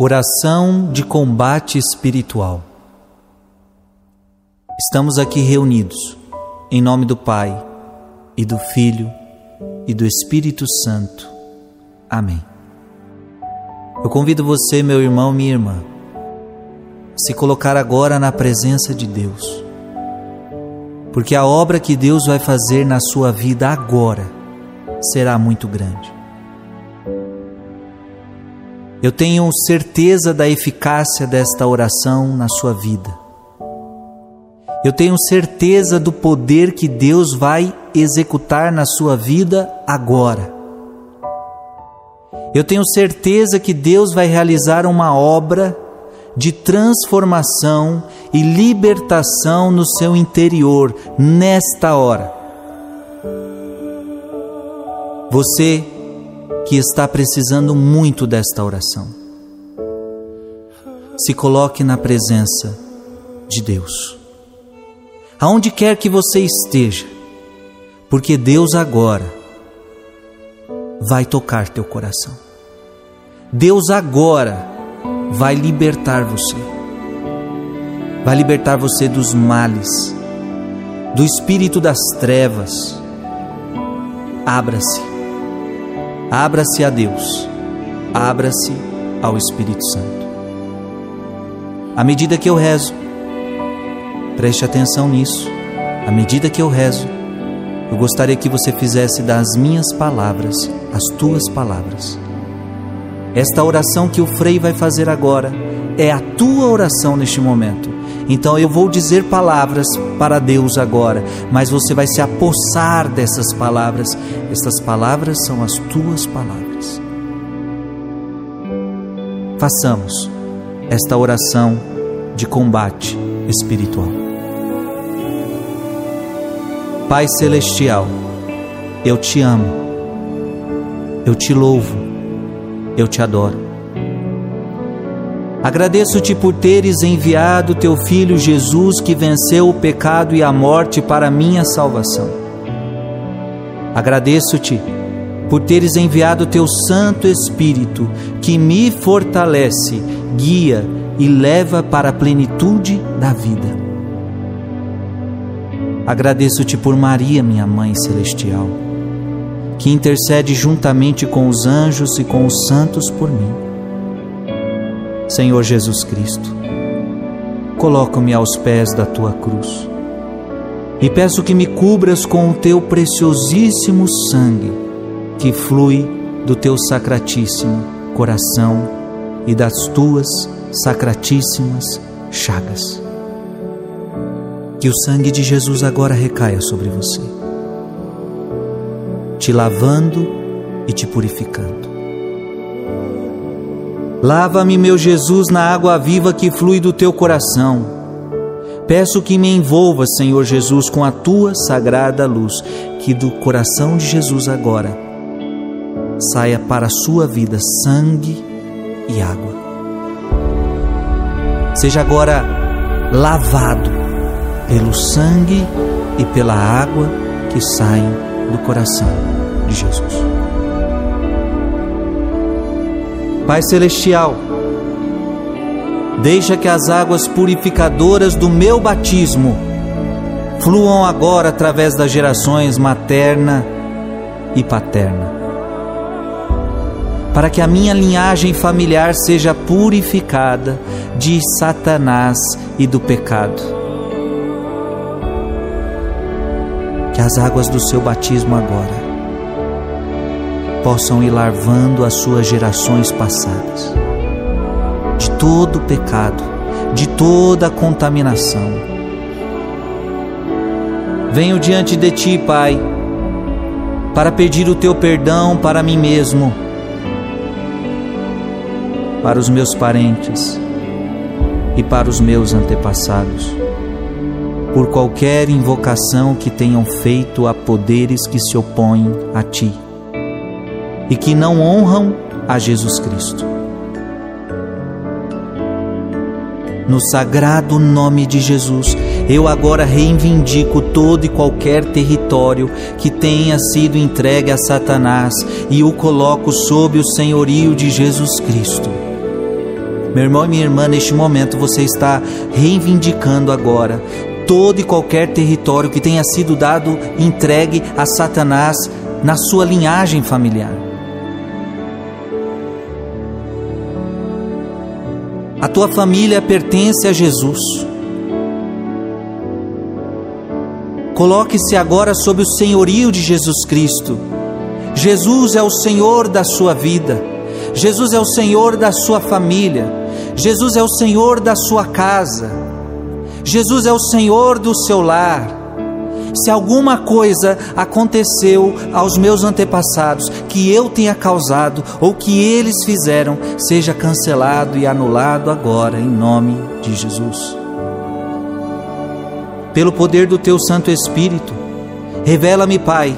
Oração de combate espiritual. Estamos aqui reunidos em nome do Pai e do Filho e do Espírito Santo. Amém. Eu convido você, meu irmão, minha irmã, a se colocar agora na presença de Deus, porque a obra que Deus vai fazer na sua vida agora será muito grande. Eu tenho certeza da eficácia desta oração na sua vida. Eu tenho certeza do poder que Deus vai executar na sua vida agora. Eu tenho certeza que Deus vai realizar uma obra de transformação e libertação no seu interior nesta hora. Você que está precisando muito desta oração. Se coloque na presença de Deus. Aonde quer que você esteja, porque Deus agora vai tocar teu coração. Deus agora vai libertar você. Vai libertar você dos males, do espírito das trevas. Abra-se Abra-se a Deus, abra-se ao Espírito Santo. À medida que eu rezo, preste atenção nisso. À medida que eu rezo, eu gostaria que você fizesse das minhas palavras as tuas palavras. Esta oração que o Frei vai fazer agora é a tua oração neste momento. Então eu vou dizer palavras para Deus agora, mas você vai se apossar dessas palavras. Estas palavras são as tuas palavras. Façamos esta oração de combate espiritual. Pai Celestial, eu te amo, eu te louvo, eu te adoro. Agradeço-te por teres enviado teu filho Jesus, que venceu o pecado e a morte para minha salvação. Agradeço-te por teres enviado teu Santo Espírito, que me fortalece, guia e leva para a plenitude da vida. Agradeço-te por Maria, minha mãe celestial, que intercede juntamente com os anjos e com os santos por mim. Senhor Jesus Cristo, coloco-me aos pés da tua cruz e peço que me cubras com o teu preciosíssimo sangue que flui do teu sacratíssimo coração e das tuas sacratíssimas chagas. Que o sangue de Jesus agora recaia sobre você, te lavando e te purificando. Lava-me, meu Jesus, na água viva que flui do teu coração. Peço que me envolva, Senhor Jesus, com a tua sagrada luz, que do coração de Jesus agora saia para a sua vida sangue e água. Seja agora lavado pelo sangue e pela água que saem do coração de Jesus. Pai Celestial, deixa que as águas purificadoras do meu batismo fluam agora através das gerações materna e paterna, para que a minha linhagem familiar seja purificada de Satanás e do pecado. Que as águas do seu batismo agora possam ir lavando as suas gerações passadas de todo pecado, de toda contaminação. Venho diante de ti, Pai, para pedir o teu perdão para mim mesmo, para os meus parentes e para os meus antepassados, por qualquer invocação que tenham feito a poderes que se opõem a ti e que não honram a Jesus Cristo. No sagrado nome de Jesus, eu agora reivindico todo e qualquer território que tenha sido entregue a Satanás e o coloco sob o senhorio de Jesus Cristo. Meu irmão e minha irmã, neste momento você está reivindicando agora todo e qualquer território que tenha sido dado entregue a Satanás na sua linhagem familiar. A tua família pertence a Jesus. Coloque-se agora sob o senhorio de Jesus Cristo. Jesus é o Senhor da sua vida. Jesus é o Senhor da sua família. Jesus é o Senhor da sua casa. Jesus é o Senhor do seu lar. Se alguma coisa aconteceu aos meus antepassados que eu tenha causado ou que eles fizeram, seja cancelado e anulado agora, em nome de Jesus. Pelo poder do teu Santo Espírito, revela-me, Pai,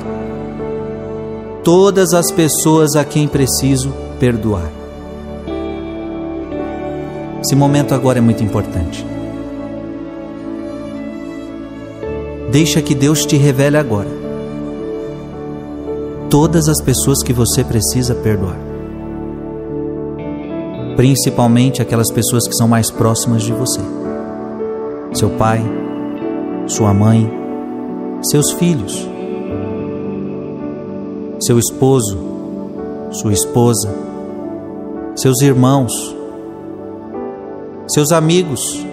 todas as pessoas a quem preciso perdoar. Esse momento agora é muito importante. Deixa que Deus te revele agora todas as pessoas que você precisa perdoar. Principalmente aquelas pessoas que são mais próximas de você. Seu pai, sua mãe, seus filhos, seu esposo, sua esposa, seus irmãos, seus amigos,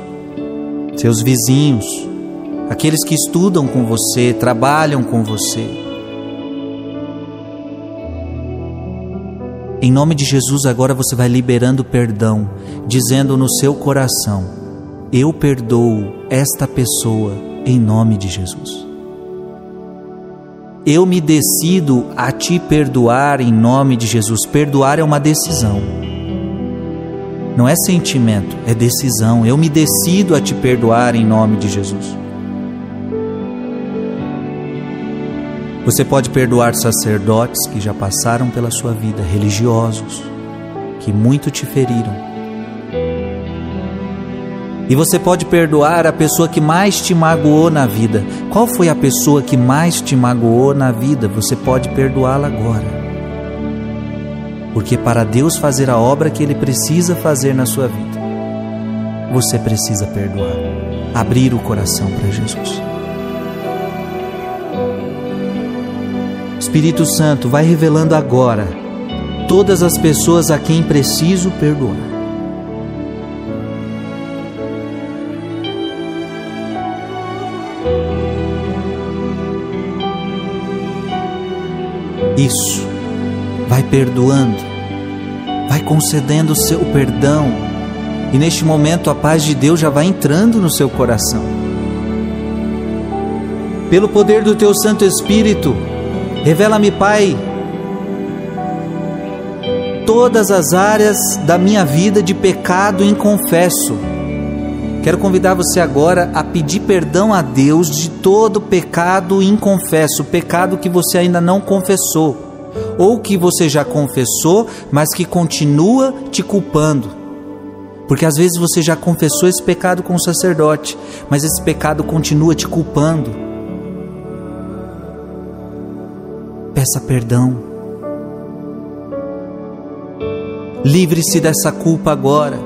seus vizinhos, aqueles que estudam com você, trabalham com você. Em nome de Jesus, agora você vai liberando perdão, dizendo no seu coração: Eu perdoo esta pessoa em nome de Jesus. Eu me decido a te perdoar em nome de Jesus. Perdoar é uma decisão. Não é sentimento, é decisão. Eu me decido a te perdoar em nome de Jesus. Você pode perdoar sacerdotes que já passaram pela sua vida, religiosos, que muito te feriram. E você pode perdoar a pessoa que mais te magoou na vida. Qual foi a pessoa que mais te magoou na vida? Você pode perdoá-la agora. Porque para Deus fazer a obra que Ele precisa fazer na sua vida, você precisa perdoar, abrir o coração para Jesus. Espírito Santo, vai revelando agora todas as pessoas a quem preciso perdoar. Isso, vai perdoando, vai concedendo o seu perdão, e neste momento a paz de Deus já vai entrando no seu coração. Pelo poder do teu Santo Espírito, Revela-me, Pai, todas as áreas da minha vida de pecado inconfesso. Quero convidar você agora a pedir perdão a Deus de todo pecado inconfesso, pecado que você ainda não confessou, ou que você já confessou, mas que continua te culpando. Porque às vezes você já confessou esse pecado com o sacerdote, mas esse pecado continua te culpando. Peça perdão. Livre-se dessa culpa agora.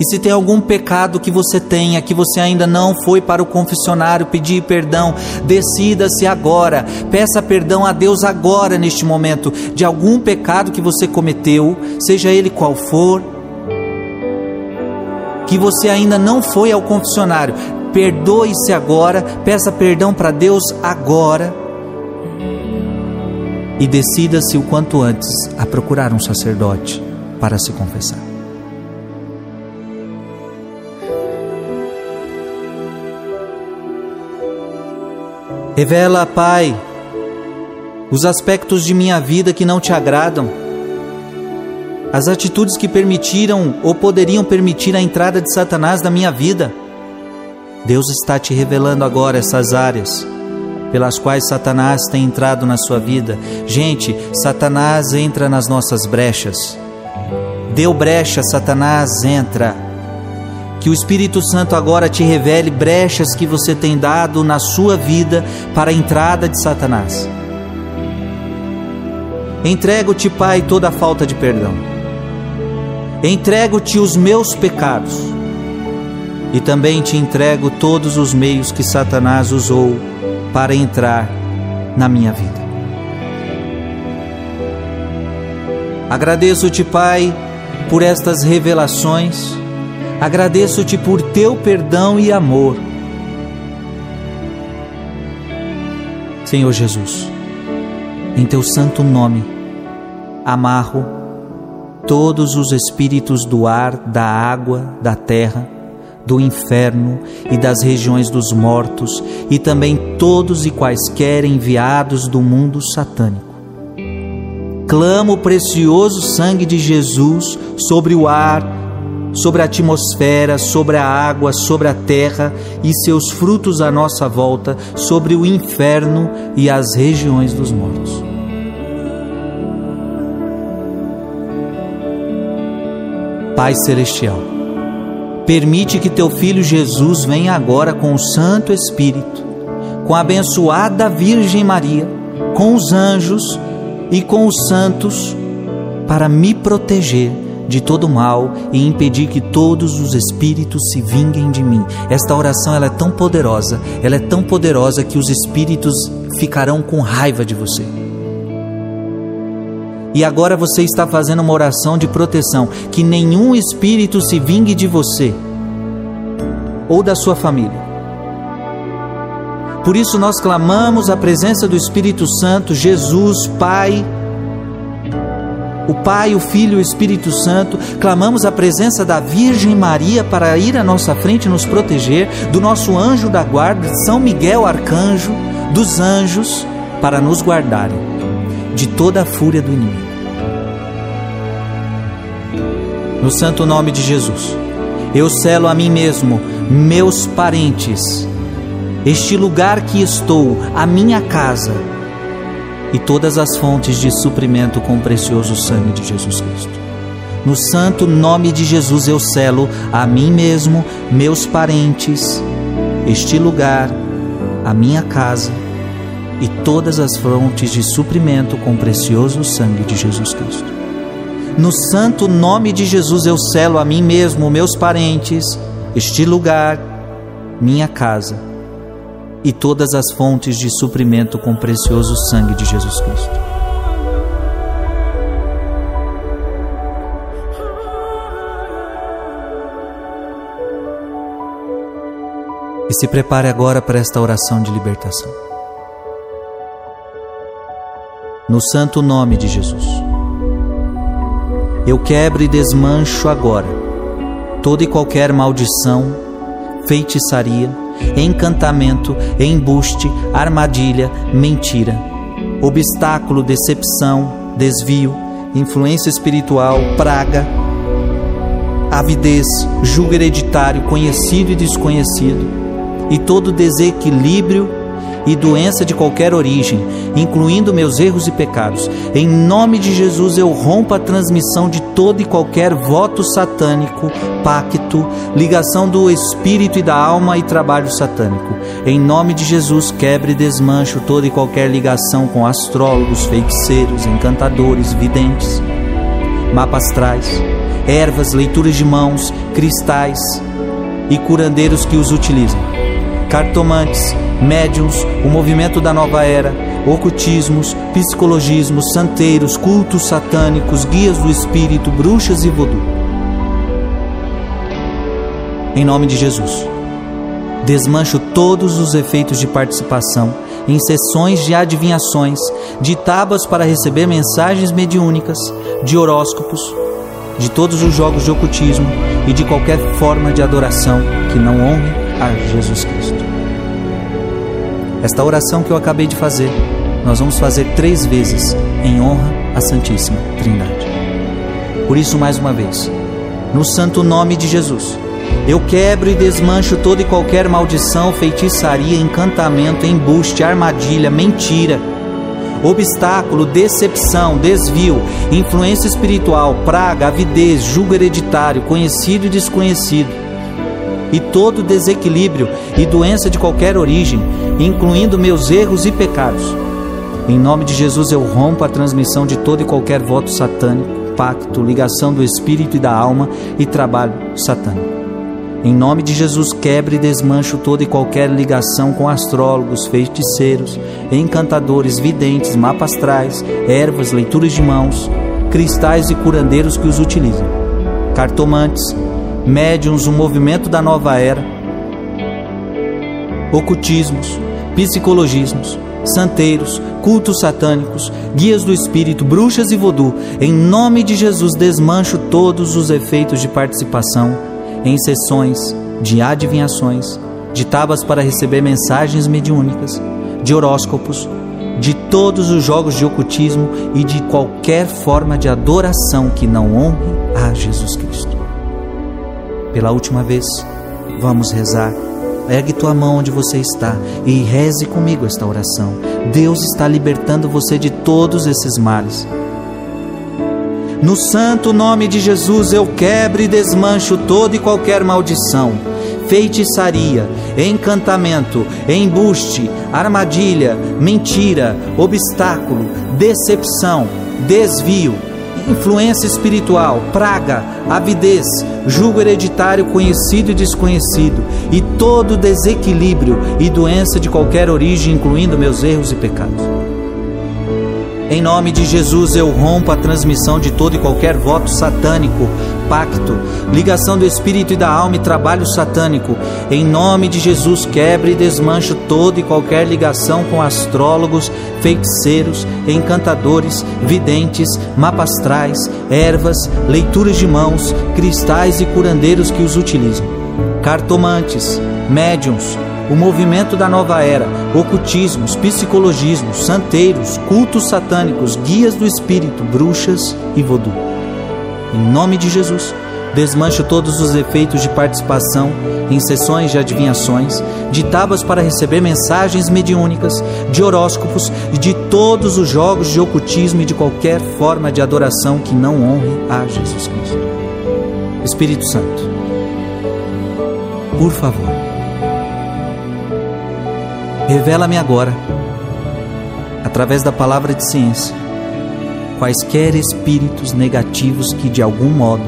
E se tem algum pecado que você tenha, que você ainda não foi para o confessionário pedir perdão, decida-se agora. Peça perdão a Deus agora, neste momento, de algum pecado que você cometeu, seja ele qual for, que você ainda não foi ao confessionário. Perdoe-se agora, peça perdão para Deus agora e decida-se o quanto antes a procurar um sacerdote para se confessar. Revela, Pai, os aspectos de minha vida que não te agradam, as atitudes que permitiram ou poderiam permitir a entrada de Satanás na minha vida. Deus está te revelando agora essas áreas pelas quais Satanás tem entrado na sua vida. Gente, Satanás entra nas nossas brechas. Deu brecha, Satanás entra. Que o Espírito Santo agora te revele brechas que você tem dado na sua vida para a entrada de Satanás. Entrego-te, Pai, toda a falta de perdão. Entrego-te os meus pecados e também te entrego todos os meios que Satanás usou para entrar na minha vida. Agradeço-te, Pai, por estas revelações, agradeço-te por teu perdão e amor. Senhor Jesus, em teu santo nome, amarro todos os espíritos do ar, da água, da terra, do inferno e das regiões dos mortos, e também todos e quaisquer enviados do mundo satânico. Clamo o precioso sangue de Jesus sobre o ar, sobre a atmosfera, sobre a água, sobre a terra e seus frutos à nossa volta, sobre o inferno e as regiões dos mortos. Pai Celestial, permite que teu filho Jesus venha agora com o Santo Espírito, com a abençoada Virgem Maria, com os anjos e com os santos, para me proteger de todo mal e impedir que todos os espíritos se vinguem de mim. Esta oração ela é tão poderosa, ela é tão poderosa que os espíritos ficarão com raiva de você. E agora você está fazendo uma oração de proteção, que nenhum espírito se vingue de você ou da sua família. Por isso nós clamamos a presença do Espírito Santo, Jesus, Pai, o Pai, o Filho e o Espírito Santo, clamamos a presença da Virgem Maria para ir à nossa frente e nos proteger, do nosso anjo da guarda, São Miguel Arcanjo, dos anjos, para nos guardarem de toda a fúria do inimigo. No santo nome de Jesus, eu selo a mim mesmo, meus parentes, este lugar que estou, a minha casa, e todas as fontes de suprimento com o precioso sangue de Jesus Cristo. No santo nome de Jesus eu selo a mim mesmo, meus parentes, este lugar, a minha casa e todas as fontes de suprimento com o precioso sangue de Jesus Cristo. No santo nome de Jesus eu selo a mim mesmo, meus parentes, este lugar, minha casa e todas as fontes de suprimento com o precioso sangue de Jesus Cristo. E se prepare agora para esta oração de libertação. No santo nome de Jesus. Eu quebro e desmancho agora toda e qualquer maldição, feitiçaria, encantamento, embuste, armadilha, mentira, obstáculo, decepção, desvio, influência espiritual, praga, avidez, julgo hereditário, conhecido e desconhecido, e todo desequilíbrio e doença de qualquer origem, incluindo meus erros e pecados. Em nome de Jesus, eu rompo a transmissão de todo e qualquer voto satânico, pacto, ligação do espírito e da alma e trabalho satânico. Em nome de Jesus, quebre e desmancho toda e qualquer ligação com astrólogos, feiticeiros, encantadores, videntes, mapas astrais, ervas, leituras de mãos, cristais e curandeiros que os utilizam. Cartomantes, médiums, o movimento da nova era, ocultismos, psicologismos, santeiros, cultos satânicos, guias do espírito, bruxas e vodu. Em nome de Jesus, desmancho todos os efeitos de participação em sessões de adivinhações, de tábuas para receber mensagens mediúnicas, de horóscopos, de todos os jogos de ocultismo e de qualquer forma de adoração que não honre a Jesus Cristo. Esta oração que eu acabei de fazer, nós vamos fazer três vezes em honra à Santíssima Trindade. Por isso, mais uma vez, no santo nome de Jesus, eu quebro e desmancho toda e qualquer maldição, feitiçaria, encantamento, embuste, armadilha, mentira, obstáculo, decepção, desvio, influência espiritual, praga, avidez, julgo hereditário, conhecido e desconhecido e todo desequilíbrio e doença de qualquer origem, incluindo meus erros e pecados. Em nome de Jesus eu rompo a transmissão de todo e qualquer voto satânico, pacto, ligação do espírito e da alma e trabalho satânico. Em nome de Jesus, quebre e desmancho toda e qualquer ligação com astrólogos, feiticeiros, encantadores, videntes, mapas astrais, ervas, leituras de mãos, cristais e curandeiros que os utilizam, cartomantes, médiums, o movimento da nova era, ocultismos, psicologismos, santeiros, cultos satânicos, guias do espírito, bruxas e vodú. Em nome de Jesus, desmancho todos os efeitos de participação em sessões de adivinhações, de tábuas para receber mensagens mediúnicas, de horóscopos, de todos os jogos de ocultismo e de qualquer forma de adoração que não honre a Jesus Cristo. Pela última vez, vamos rezar. Ergue tua mão onde você está e reze comigo esta oração. Deus está libertando você de todos esses males. No santo nome de Jesus eu quebro e desmancho toda e qualquer maldição, feitiçaria, encantamento, embuste, armadilha, mentira, obstáculo, decepção, desvio, influência espiritual, praga, avidez, julgo hereditário conhecido e desconhecido, e todo desequilíbrio e doença de qualquer origem, incluindo meus erros e pecados. Em nome de Jesus, eu rompo a transmissão de todo e qualquer voto satânico, pacto, ligação do espírito e da alma e trabalho satânico. Em nome de Jesus, quebre e desmancho toda e qualquer ligação com astrólogos, feiticeiros, encantadores, videntes, mapastrais, ervas, leituras de mãos, cristais e curandeiros que os utilizam. Cartomantes, médiums, o movimento da nova era, ocultismos, psicologismos, santeiros, cultos satânicos, guias do espírito, bruxas e vodú. Em nome de Jesus, desmancho todos os efeitos de participação em sessões de adivinhações, de tábuas para receber mensagens mediúnicas, de horóscopos de todos os jogos de ocultismo e de qualquer forma de adoração que não honre a Jesus Cristo. Espírito Santo, por favor, Revela-me agora, através da palavra de ciência, quaisquer espíritos negativos que de algum modo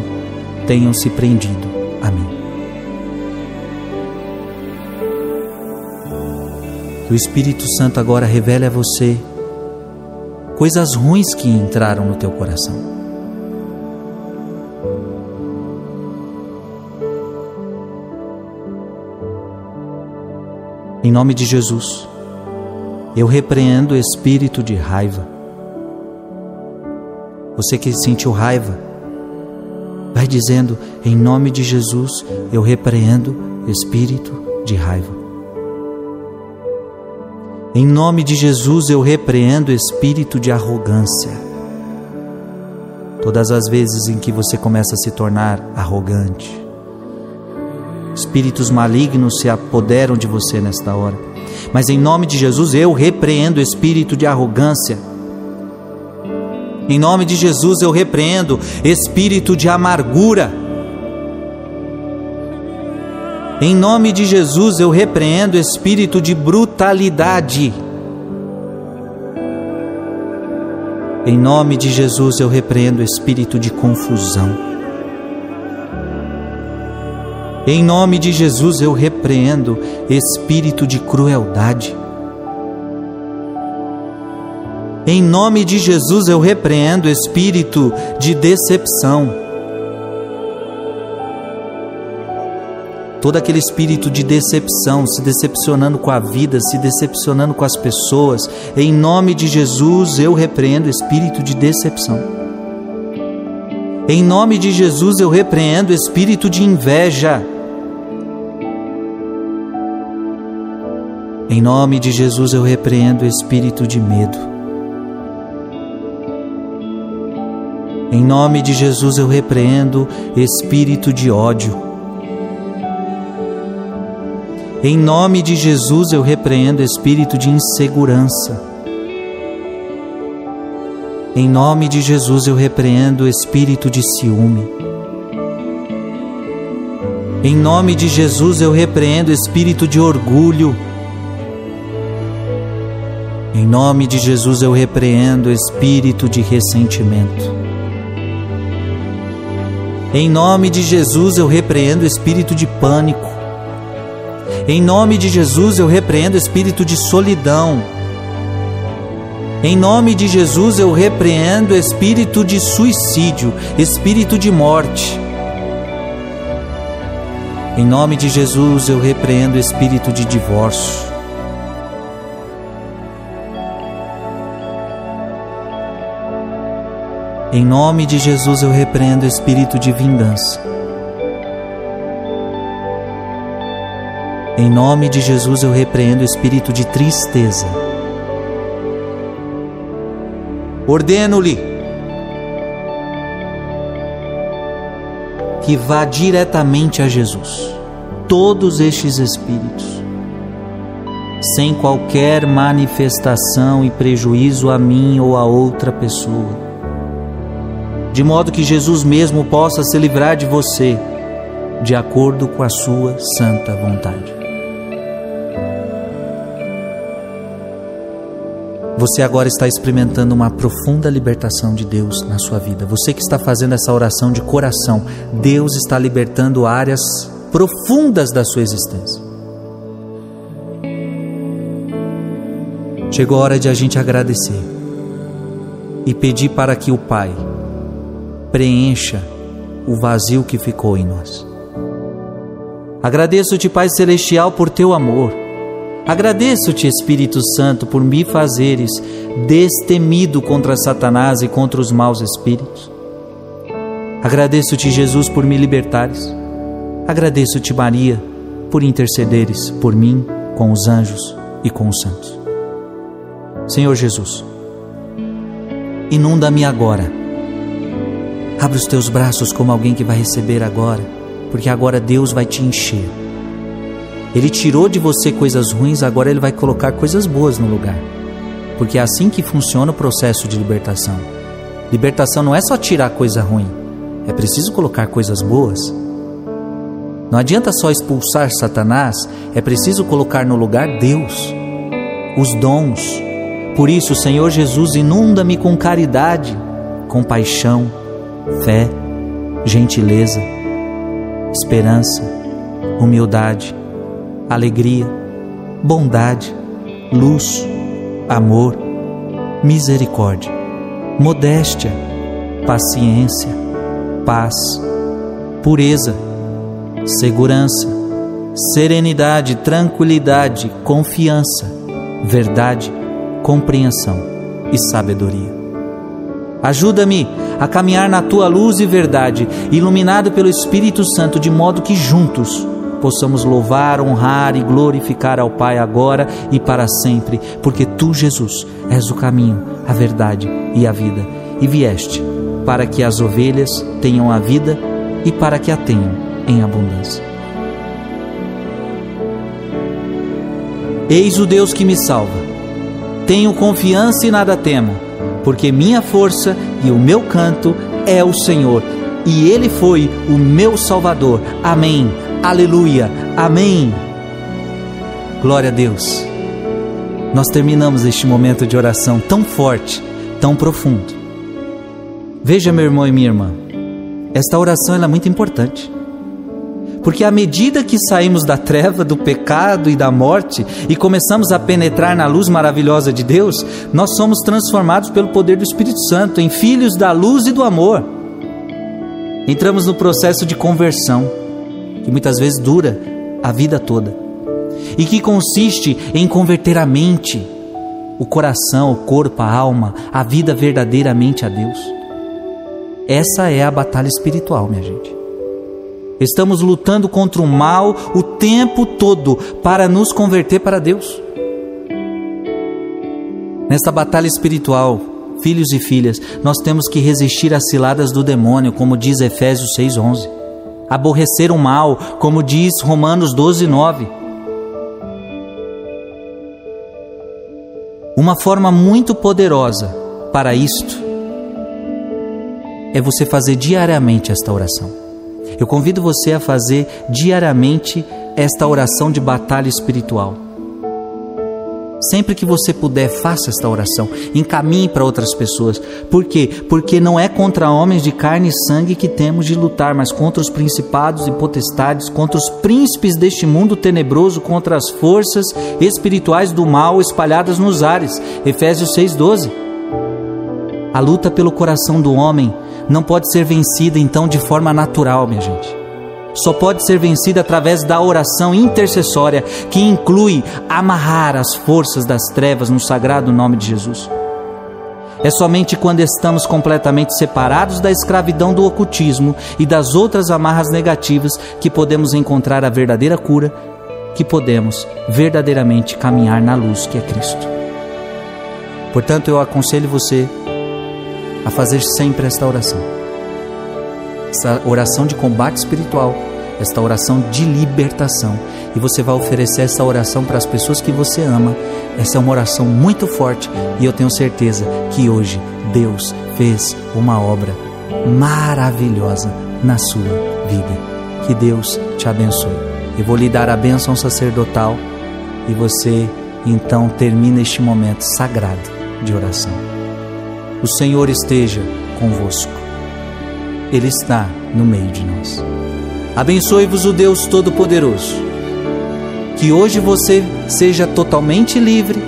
tenham se prendido a mim. Que o Espírito Santo agora revele a você coisas ruins que entraram no teu coração. Em nome de Jesus, eu repreendo o espírito de raiva. Você que sentiu raiva, vai dizendo: Em nome de Jesus, eu repreendo espírito de raiva. Em nome de Jesus, eu repreendo espírito de arrogância. Todas as vezes em que você começa a se tornar arrogante, Espíritos malignos se apoderam de você nesta hora. Mas em nome de Jesus eu repreendo espírito de arrogância. Em nome de Jesus eu repreendo espírito de amargura. Em nome de Jesus eu repreendo espírito de brutalidade. Em nome de Jesus eu repreendo espírito de confusão. Em nome de Jesus eu repreendo espírito de crueldade. Em nome de Jesus eu repreendo espírito de decepção. Todo aquele espírito de decepção, se decepcionando com a vida, se decepcionando com as pessoas, em nome de Jesus eu repreendo espírito de decepção. Em nome de Jesus eu repreendo espírito de inveja. Em nome de Jesus eu repreendo espírito de medo. Em nome de Jesus eu repreendo espírito de ódio. Em nome de Jesus eu repreendo espírito de insegurança. Em nome de Jesus eu repreendo espírito de ciúme. Em nome de Jesus eu repreendo espírito de orgulho. Em nome de Jesus eu repreendo espírito de ressentimento. Em nome de Jesus eu repreendo o espírito de pânico. Em nome de Jesus eu repreendo o espírito de solidão. Em nome de Jesus eu repreendo o espírito de suicídio, espírito de morte. Em nome de Jesus eu repreendo o espírito de divórcio. Em nome de Jesus eu repreendo o espírito de vingança. Em nome de Jesus eu repreendo o espírito de tristeza. Ordeno-lhe que vá diretamente a Jesus, todos estes espíritos, sem qualquer manifestação e prejuízo a mim ou a outra pessoa de modo que Jesus mesmo possa se livrar de você, de acordo com a sua santa vontade. Você agora está experimentando uma profunda libertação de Deus na sua vida. Você que está fazendo essa oração de coração, Deus está libertando áreas profundas da sua existência. Chegou a hora de a gente agradecer e pedir para que o Pai, preencha o vazio que ficou em nós. Agradeço-te, Pai Celestial, por teu amor. Agradeço-te, Espírito Santo, por me fazeres destemido contra Satanás e contra os maus espíritos. Agradeço-te, Jesus, por me libertares. Agradeço-te, Maria, por intercederes por mim com os anjos e com os santos. Senhor Jesus, inunda-me agora Abre os teus braços como alguém que vai receber agora, porque agora Deus vai te encher. Ele tirou de você coisas ruins, agora ele vai colocar coisas boas no lugar. Porque é assim que funciona o processo de libertação. Libertação não é só tirar coisa ruim, é preciso colocar coisas boas. Não adianta só expulsar Satanás, é preciso colocar no lugar Deus, os dons. Por isso, Senhor Jesus, inunda-me com caridade, compaixão, fé, gentileza, esperança, humildade, alegria, bondade, luz, amor, misericórdia, modéstia, paciência, paz, pureza, segurança, serenidade, tranquilidade, confiança, verdade, compreensão e sabedoria. Ajuda-me a caminhar na tua luz e verdade, iluminado pelo Espírito Santo, de modo que juntos possamos louvar, honrar e glorificar ao Pai agora e para sempre, porque tu, Jesus, és o caminho, a verdade e a vida, e vieste para que as ovelhas tenham a vida e para que a tenham em abundância. Eis o Deus que me salva. Tenho confiança e nada temo porque minha força e o meu canto é o Senhor, e Ele foi o meu Salvador. Amém. Aleluia. Amém. Glória a Deus. Nós terminamos este momento de oração tão forte, tão profundo. Veja, meu irmão e minha irmã, esta oração é muito importante. Porque à medida que saímos da treva, do pecado e da morte e começamos a penetrar na luz maravilhosa de Deus, nós somos transformados pelo poder do Espírito Santo em filhos da luz e do amor. Entramos no processo de conversão, que muitas vezes dura a vida toda, e que consiste em converter a mente, o coração, o corpo, a alma, a vida verdadeiramente a Deus. Essa é a batalha espiritual, minha gente. Estamos lutando contra o mal o tempo todo para nos converter para Deus. Nesta batalha espiritual, filhos e filhas, nós temos que resistir às ciladas do demônio, como diz Efésios 6:11. Aborrecer o mal, como diz Romanos 12:9. Uma forma muito poderosa para isto é você fazer diariamente esta oração. Eu convido você a fazer diariamente esta oração de batalha espiritual. Sempre que você puder, faça esta oração. Encaminhe para outras pessoas. Por quê? Porque não é contra homens de carne e sangue que temos de lutar, mas contra os principados e potestades, contra os príncipes deste mundo tenebroso, contra as forças espirituais do mal espalhadas nos ares. Efésios 6,12. A luta pelo coração do homem não pode ser vencida então de forma natural, minha gente só pode ser vencida através da oração intercessória, que inclui amarrar as forças das trevas no sagrado nome de Jesus. É somente quando estamos completamente separados da escravidão do ocultismo e das outras amarras negativas que podemos encontrar a verdadeira cura, que podemos verdadeiramente caminhar na luz que é Cristo. Portanto, eu aconselho você a fazer sempre esta oração essa oração de combate espiritual, esta oração de libertação. E você vai oferecer essa oração para as pessoas que você ama. Essa é uma oração muito forte e eu tenho certeza que hoje Deus fez uma obra maravilhosa na sua vida. Que Deus te abençoe. Eu vou lhe dar a bênção sacerdotal e você então termina este momento sagrado de oração. O Senhor esteja convosco. Ele está no meio de nós. Abençoe-vos o Deus Todo-Poderoso. Que hoje você seja totalmente livre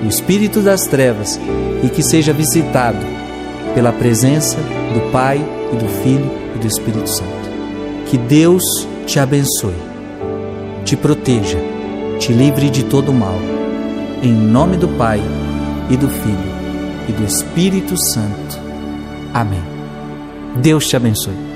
do espírito das trevas e que seja visitado pela presença do Pai e do Filho e do Espírito Santo. Que Deus te abençoe, te proteja, te livre de todo mal. Em nome do Pai e do Filho e do Espírito Santo. Amém. Deus te abençoe.